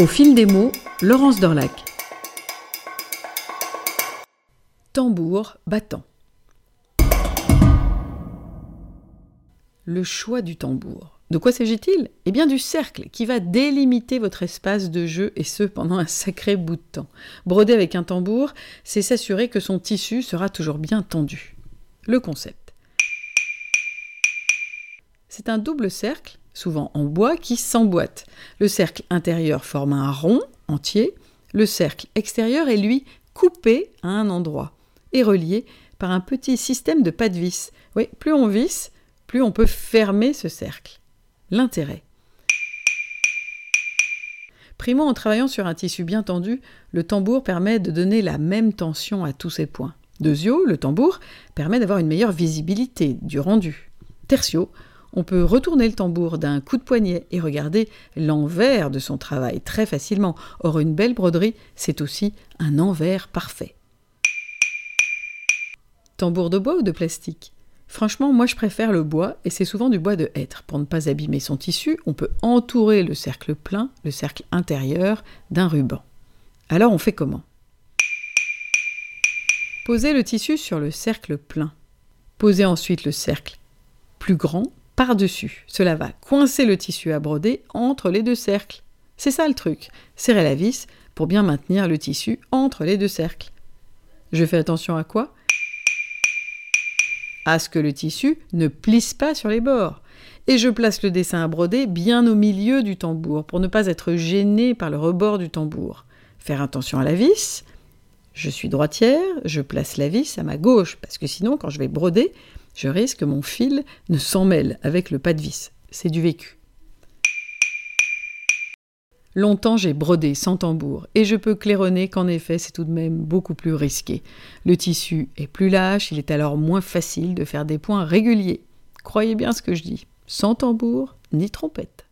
Au fil des mots, Laurence Dorlac. Tambour battant. Le choix du tambour. De quoi s'agit-il? Eh bien du cercle qui va délimiter votre espace de jeu et ce pendant un sacré bout de temps. Broder avec un tambour, c'est s'assurer que son tissu sera toujours bien tendu. Le concept. C'est un double cercle souvent en bois, qui s'emboîte. Le cercle intérieur forme un rond entier, le cercle extérieur est lui coupé à un endroit et relié par un petit système de pas de vis. Oui, plus on visse, plus on peut fermer ce cercle. L'intérêt. Primo, en travaillant sur un tissu bien tendu, le tambour permet de donner la même tension à tous ses points. Deuxio, le tambour permet d'avoir une meilleure visibilité du rendu. Tertio, on peut retourner le tambour d'un coup de poignet et regarder l'envers de son travail très facilement. Or, une belle broderie, c'est aussi un envers parfait. Tambour de bois ou de plastique? Franchement, moi je préfère le bois et c'est souvent du bois de hêtre. Pour ne pas abîmer son tissu, on peut entourer le cercle plein, le cercle intérieur, d'un ruban. Alors on fait comment? Posez le tissu sur le cercle plein. Posez ensuite le cercle plus grand par-dessus. Cela va coincer le tissu à broder entre les deux cercles. C'est ça le truc. Serrez la vis pour bien maintenir le tissu entre les deux cercles. Je fais attention à quoi? À ce que le tissu ne plisse pas sur les bords. Et je place le dessin à broder bien au milieu du tambour pour ne pas être gêné par le rebord du tambour. Faire attention à la vis. Je suis droitière, je place la vis à ma gauche parce que sinon, quand je vais broder, je risque que mon fil ne s'en mêle avec le pas de vis. C'est du vécu. Longtemps j'ai brodé sans tambour, et je peux claironner qu'en effet c'est tout de même beaucoup plus risqué. Le tissu est plus lâche, il est alors moins facile de faire des points réguliers. Croyez bien ce que je dis, sans tambour ni trompette.